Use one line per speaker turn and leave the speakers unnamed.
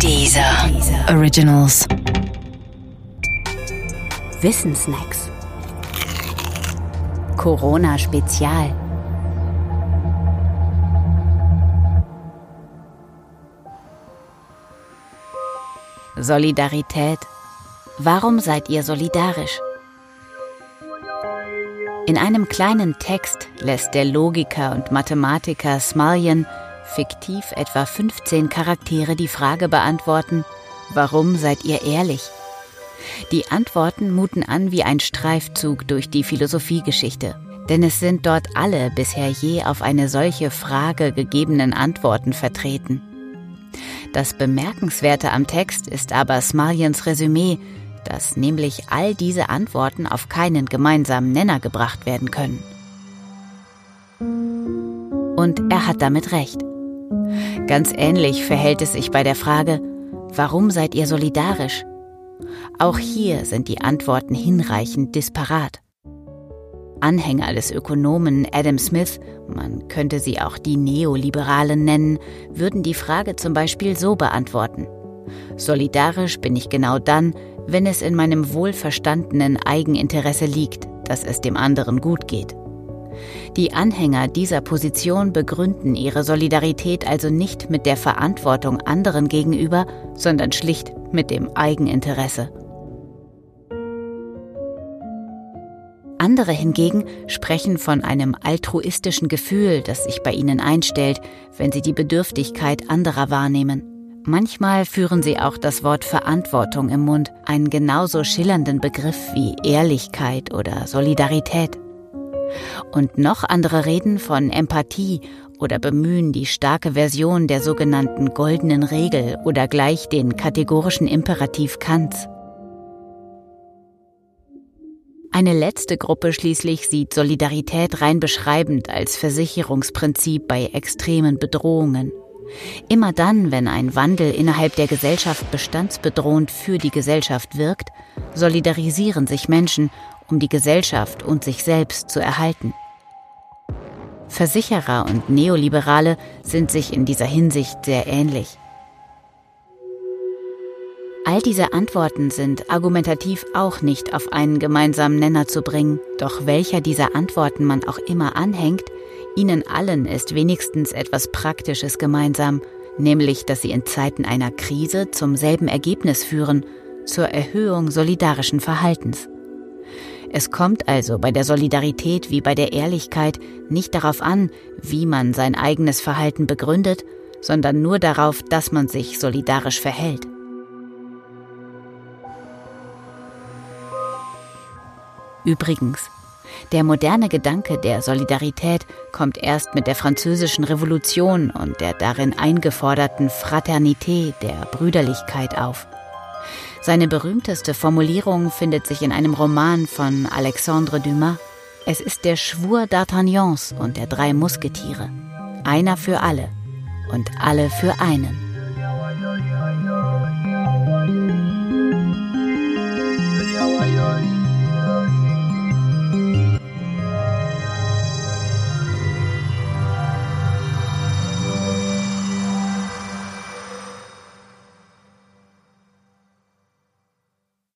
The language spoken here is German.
Dieser Originals.
Wissensnacks. Corona Spezial. Solidarität. Warum seid ihr solidarisch? In einem kleinen Text lässt der Logiker und Mathematiker Smallian fiktiv etwa 15 Charaktere die Frage beantworten, warum seid ihr ehrlich? Die Antworten muten an wie ein Streifzug durch die Philosophiegeschichte, denn es sind dort alle bisher je auf eine solche Frage gegebenen Antworten vertreten. Das Bemerkenswerte am Text ist aber Smallians Resümee, dass nämlich all diese Antworten auf keinen gemeinsamen Nenner gebracht werden können. Und er hat damit recht. Ganz ähnlich verhält es sich bei der Frage, warum seid ihr solidarisch? Auch hier sind die Antworten hinreichend disparat. Anhänger des Ökonomen Adam Smith, man könnte sie auch die Neoliberalen nennen, würden die Frage zum Beispiel so beantworten. Solidarisch bin ich genau dann, wenn es in meinem wohlverstandenen Eigeninteresse liegt, dass es dem anderen gut geht. Die Anhänger dieser Position begründen ihre Solidarität also nicht mit der Verantwortung anderen gegenüber, sondern schlicht mit dem Eigeninteresse. Andere hingegen sprechen von einem altruistischen Gefühl, das sich bei ihnen einstellt, wenn sie die Bedürftigkeit anderer wahrnehmen. Manchmal führen sie auch das Wort Verantwortung im Mund, einen genauso schillernden Begriff wie Ehrlichkeit oder Solidarität. Und noch andere reden von Empathie oder bemühen die starke Version der sogenannten goldenen Regel oder gleich den kategorischen Imperativ Kants. Eine letzte Gruppe schließlich sieht Solidarität rein beschreibend als Versicherungsprinzip bei extremen Bedrohungen. Immer dann, wenn ein Wandel innerhalb der Gesellschaft bestandsbedrohend für die Gesellschaft wirkt, solidarisieren sich Menschen, um die Gesellschaft und sich selbst zu erhalten. Versicherer und Neoliberale sind sich in dieser Hinsicht sehr ähnlich. All diese Antworten sind argumentativ auch nicht auf einen gemeinsamen Nenner zu bringen, doch welcher dieser Antworten man auch immer anhängt, ihnen allen ist wenigstens etwas Praktisches gemeinsam, nämlich dass sie in Zeiten einer Krise zum selben Ergebnis führen, zur Erhöhung solidarischen Verhaltens. Es kommt also bei der Solidarität wie bei der Ehrlichkeit nicht darauf an, wie man sein eigenes Verhalten begründet, sondern nur darauf, dass man sich solidarisch verhält. Übrigens, der moderne Gedanke der Solidarität kommt erst mit der französischen Revolution und der darin eingeforderten Fraternité der Brüderlichkeit auf. Seine berühmteste Formulierung findet sich in einem Roman von Alexandre Dumas. Es ist der Schwur d'Artagnans und der drei Musketiere. Einer für alle und alle für einen.